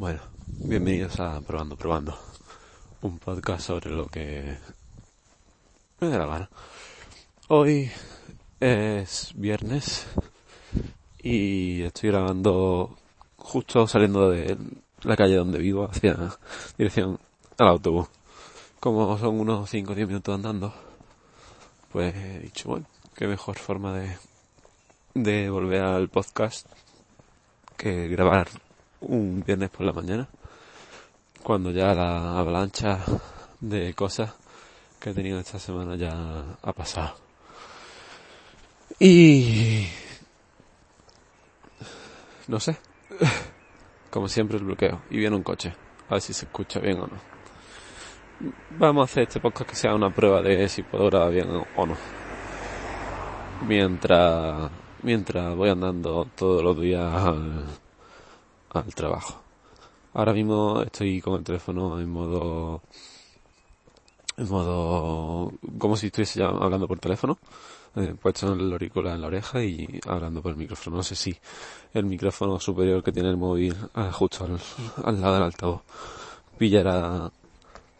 Bueno, bienvenidos a Probando, Probando. Un podcast sobre lo que me dé la gana. Hoy es viernes y estoy grabando justo saliendo de la calle donde vivo hacia dirección al autobús. Como son unos 5 o 10 minutos andando, pues he dicho, bueno, qué mejor forma de, de volver al podcast que grabar un viernes por la mañana, cuando ya la avalancha de cosas que he tenido esta semana ya ha pasado. Y... No sé. Como siempre el bloqueo. Y viene un coche. A ver si se escucha bien o no. Vamos a hacer este podcast que sea una prueba de si puedo grabar bien o no. Mientras, mientras voy andando todos los días al trabajo. Ahora mismo estoy con el teléfono en modo en modo como si estuviese hablando por teléfono. Eh, puesto el auricular en la oreja y hablando por el micrófono. No sé si el micrófono superior que tiene el móvil eh, justo al, lado del altavoz pillará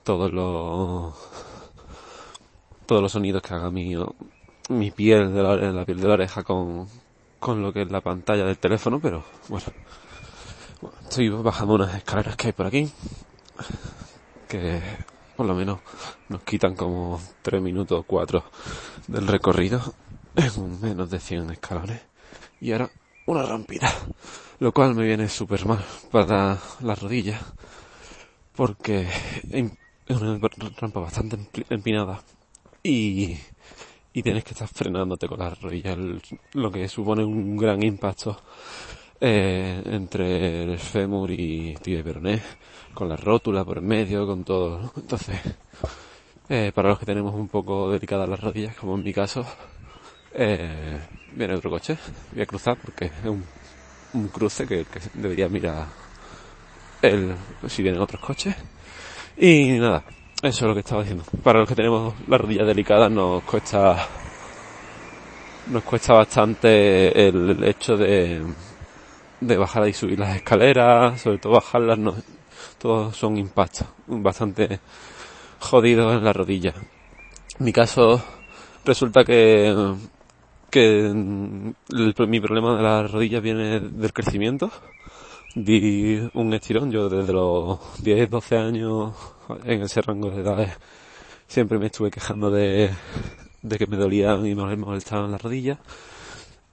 todos los todos los sonidos que haga mi mi piel de la, la piel de la oreja con con lo que es la pantalla del teléfono pero bueno Estoy bajando unas escaleras que hay por aquí, que por lo menos nos quitan como 3 minutos o 4 del recorrido en menos de 100 escalones. Y ahora una rampita, lo cual me viene súper mal para las rodillas, porque es una rampa bastante empinada y, y tienes que estar frenándote con las rodillas, lo que supone un gran impacto eh, entre el fémur y tibia peroné, con la rótula por el medio, con todo. Entonces, eh, para los que tenemos un poco delicadas las rodillas, como en mi caso, eh, viene otro coche. Voy a cruzar porque es un, un cruce que, que, debería mirar el, si vienen otros coches. Y nada, eso es lo que estaba diciendo. Para los que tenemos las rodillas delicadas nos cuesta nos cuesta bastante el hecho de de bajar y subir las escaleras, sobre todo bajarlas, no, todos son impactos, bastante jodidos en la rodilla. En mi caso, resulta que, que el, mi problema de las rodillas viene del crecimiento. Di un estirón, yo desde los 10, 12 años en ese rango de edades siempre me estuve quejando de, de que me dolían y me molestaban las rodillas.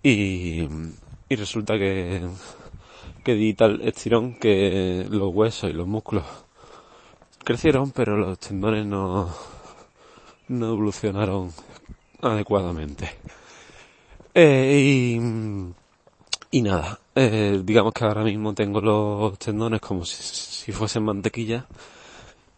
Y, y resulta que, que di tal estirón que los huesos y los músculos crecieron, pero los tendones no, no evolucionaron adecuadamente. Eh, y, y, nada, eh, digamos que ahora mismo tengo los tendones como si, fuesen mantequilla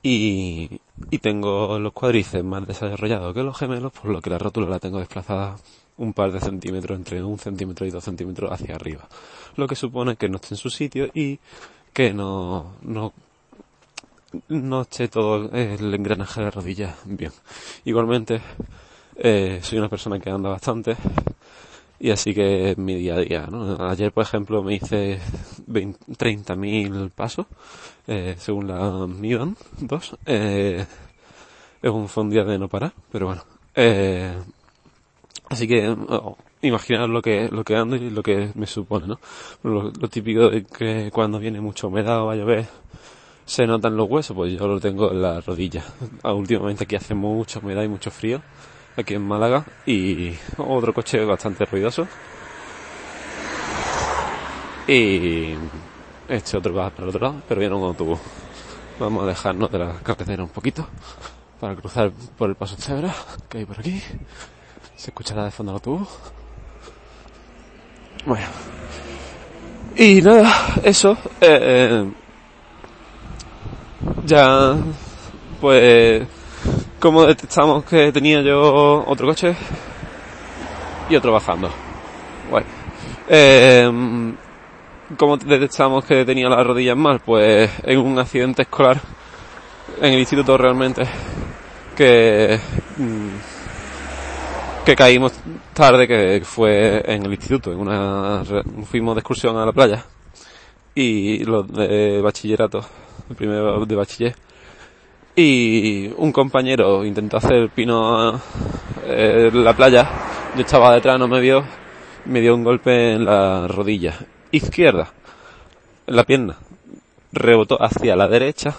y, y tengo los cuádriceps más desarrollados que los gemelos, por lo que la rótula la tengo desplazada un par de centímetros, entre un centímetro y dos centímetros hacia arriba. Lo que supone que no esté en su sitio y que no, no, no esté todo el engranaje de la rodilla bien. Igualmente, eh, soy una persona que anda bastante y así que mi día a día, ¿no? Ayer, por ejemplo, me hice 30.000 pasos, eh, según la Midan 2. Eh, es un, fue día de no parar, pero bueno. Así que oh, lo que, lo que ando y lo que me supone, ¿no? Lo, lo, típico de que cuando viene mucha humedad o va a llover se notan los huesos, pues yo lo tengo en la rodilla. Ah, últimamente aquí hace mucha humedad y mucho frío, aquí en Málaga, y otro coche bastante ruidoso. Y este otro va para el otro lado, pero viene un autobús. Vamos a dejarnos de la carretera un poquito para cruzar por el paso de cebra que hay por aquí. Se escuchará de fondo el autobús. Bueno. Y nada, eso. Eh, ya, pues, como detectamos que tenía yo otro coche y otro bajando. Bueno. Eh, como detectamos que tenía las rodillas mal, pues en un accidente escolar en el instituto realmente que que caímos tarde, que fue en el instituto, en una, fuimos de excursión a la playa y los de bachillerato, el primero de bachiller. Y un compañero intentó hacer pino eh, en la playa, yo estaba detrás, no me vio, me dio un golpe en la rodilla izquierda, en la pierna. Rebotó hacia la derecha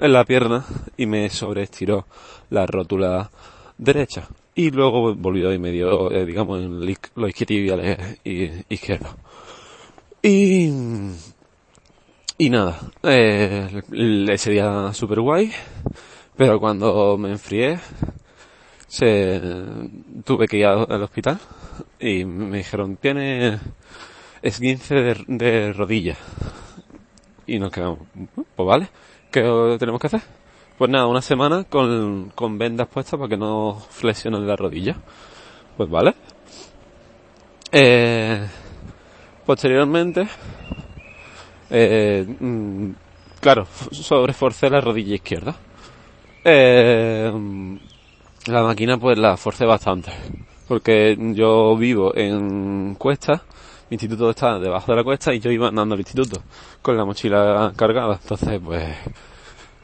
en la pierna y me sobreestiró la rótula derecha. Y luego volvió y me dio, eh, digamos, en los isquiotibiales izquierdos. Y, y nada, eh, ese día super guay, pero cuando me enfrié, se, tuve que ir al hospital y me dijeron, tiene esguince de, de rodilla. Y nos quedamos, pues vale, ¿qué tenemos que hacer? Pues nada, una semana con, con vendas puestas para que no flexionen la rodilla. Pues vale. Eh, posteriormente, eh, mm, claro, sobreforcé la rodilla izquierda. Eh, la máquina pues la forcé bastante. Porque yo vivo en cuesta, mi instituto está debajo de la cuesta y yo iba andando al instituto con la mochila cargada. Entonces pues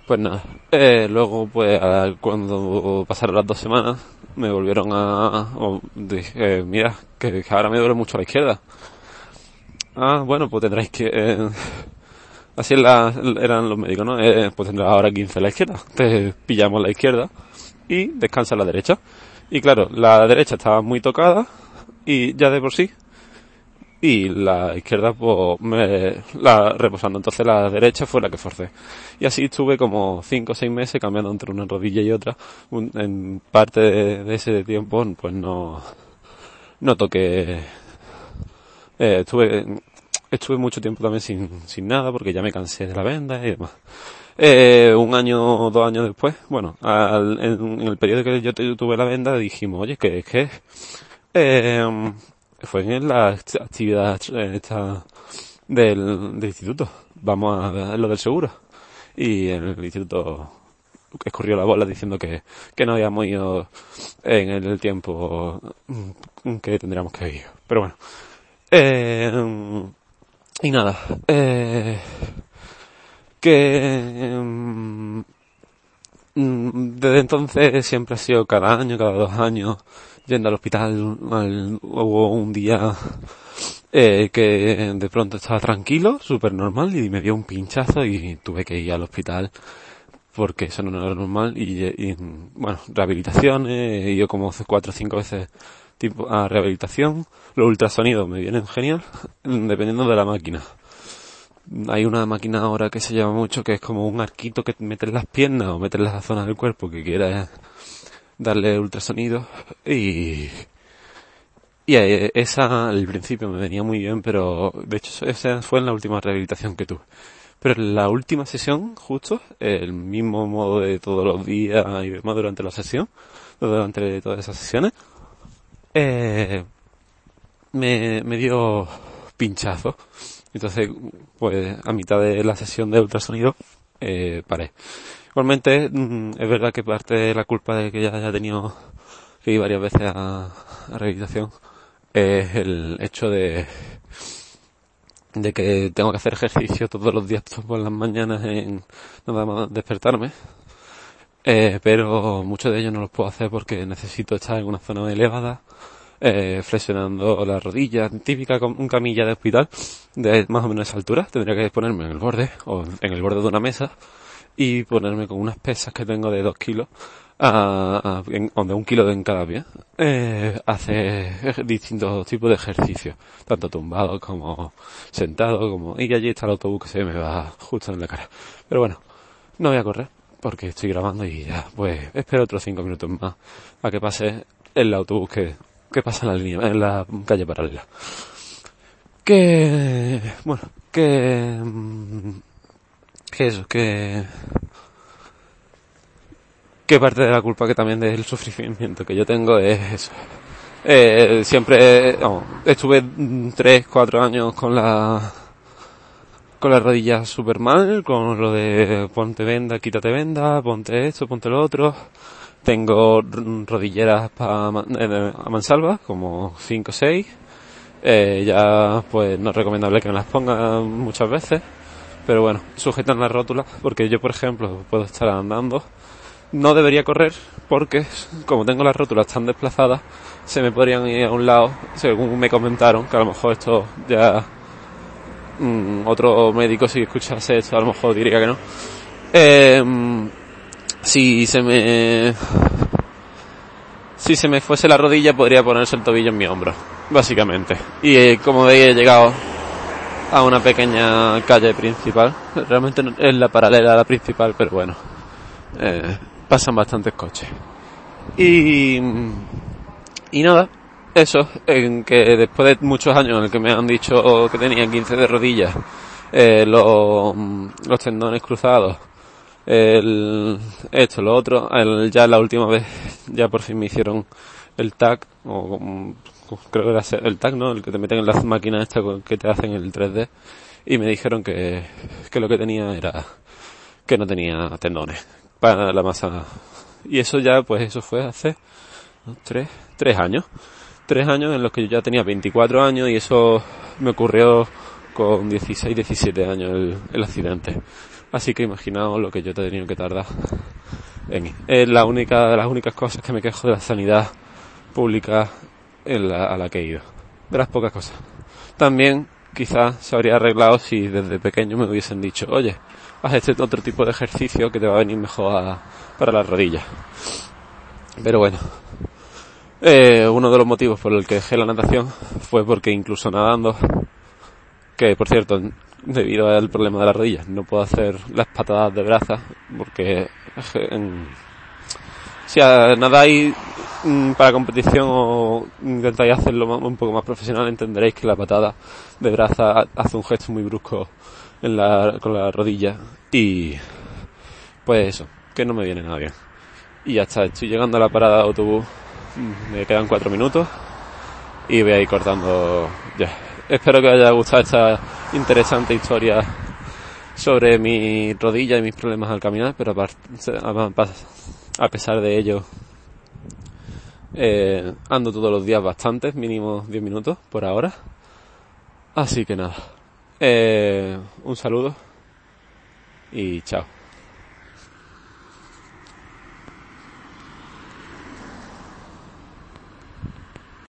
pues nada, eh, luego pues cuando pasaron las dos semanas me volvieron a... dije, mira, que, ahora me duele mucho la izquierda. Ah, bueno, pues tendréis que... Eh, así eran los médicos, ¿no? Eh, pues tendrás ahora 15 a la izquierda. Te pillamos la izquierda y descansa la derecha. Y claro, la derecha estaba muy tocada y ya de por sí y la izquierda pues me la reposando. Entonces la derecha fue la que forcé. Y así estuve como cinco o seis meses cambiando entre una rodilla y otra. En parte de, ese tiempo pues no no toqué eh, estuve estuve mucho tiempo también sin, sin nada porque ya me cansé de la venda y demás. Eh, un año dos años después bueno en, el periodo que yo tuve la venda dijimos oye que es fue en la actividad esta del, instituto. Vamos a lo del seguro. Y el instituto escurrió la bola diciendo que, que no habíamos ido en el tiempo que tendríamos que ir. Pero bueno. Eh, y nada. Eh, que mm, desde entonces siempre ha sido cada año, cada dos años, yendo al hospital, hubo un día eh, que de pronto estaba tranquilo, súper normal, y me dio un pinchazo y tuve que ir al hospital porque eso no era normal y, bueno, rehabilitaciones, he ido como cuatro o cinco veces tipo a rehabilitación, los ultrasonidos me vienen genial, dependiendo de la máquina. Hay una máquina ahora que se llama mucho que es como un arquito que metes las piernas o metes las zonas del cuerpo que quieras darle ultrasonido y y esa al principio me venía muy bien, pero de hecho esa fue en la última rehabilitación que tuve. Pero en la última sesión, justo, el mismo modo de todos los días y demás durante la sesión, durante todas esas sesiones, eh, me, me dio pinchazo. Entonces, pues a mitad de la sesión de ultrasonido, eh, paré. Igualmente, es verdad que parte de la culpa de que ya haya tenido que ir varias veces a, rehabilitación es el hecho de de que tengo que hacer ejercicio todos los días por las mañanas en nada más despertarme. Eh, pero muchos de ellos no los puedo hacer porque necesito estar en una zona elevada eh, flexionando las rodillas típica con un camilla de hospital de más o menos esa altura. Tendría que ponerme en el borde o en el borde de una mesa y ponerme con unas pesas que tengo de dos kilos, a, de un kilo en cada pie, eh, hacer distintos tipos de ejercicios, tanto tumbado como sentado, como, y allí está el autobús que se me va justo en la cara. Pero bueno, no voy a correr, porque estoy grabando y ya, pues, espero otros cinco minutos más a que pase el autobús que, que pasa en la línea, en la calle paralela. Que, bueno, que, mm, que eso, que que parte de la culpa que también del sufrimiento que yo tengo es eso. Eh, siempre estuve tres, cuatro años con la con las rodillas súper mal, con lo de ponte venda, quítate venda, ponte esto, ponte lo otro. Tengo rodilleras para a mansalva, como cinco o seis. Eh, ya pues no es recomendable que me las ponga muchas veces, pero bueno, sujetan las rótulas porque yo por ejemplo puedo estar andando, no debería correr porque como tengo las rótulas tan desplazadas, se me podrían ir a un lado, según me comentaron, que a lo mejor esto ya mm, otro médico si escuchase esto a lo mejor diría que no. Eh, si se me si se me fuese la rodilla podría ponerse el tobillo en mi hombro, básicamente. Y eh, como veis he llegado a una pequeña calle principal. Realmente es la paralela a la principal, pero bueno, eh, pasan bastantes coches. Y, y nada, eso, en que después de muchos años en el que me han dicho que tenía 15 de rodillas, eh, los, tendones cruzados, el, esto, lo otro, el, ya la última vez, ya por fin me hicieron el tag, o creo que era el tag, ¿no? El que te meten en las máquinas esta que te hacen el 3D, y me dijeron que, que lo que tenía era, que no tenía tendones para la masa. Y eso ya, pues eso fue hace tres, tres años. Tres años en los que yo ya tenía 24 años y eso me ocurrió con 16, 17 años el, el accidente. Así que imaginaos lo que yo he tenido que tardar en Es la única las únicas cosas que me quejo de la sanidad pública en la, a la que he ido. De las pocas cosas. También quizás se habría arreglado si desde pequeño me hubiesen dicho, oye, haz este otro tipo de ejercicio que te va a venir mejor a, para las rodillas. Pero bueno, eh, uno de los motivos por el que dejé la natación fue porque incluso nadando, que por cierto debido al problema de las rodillas. No puedo hacer las patadas de brazas porque en, si nadáis para competición o intentáis hacerlo un poco más profesional, entenderéis que la patada de braza hace un gesto muy brusco en la, con la rodilla y pues eso, que no me viene nada bien. Y ya está, estoy llegando a la parada autobús, mm, me quedan cuatro minutos y voy a ir cortando ya. Espero que os haya gustado esta interesante historia sobre mi rodilla y mis problemas al caminar, pero a pesar de ello eh, ando todos los días bastante, mínimo 10 minutos por ahora. Así que nada, eh, un saludo y chao.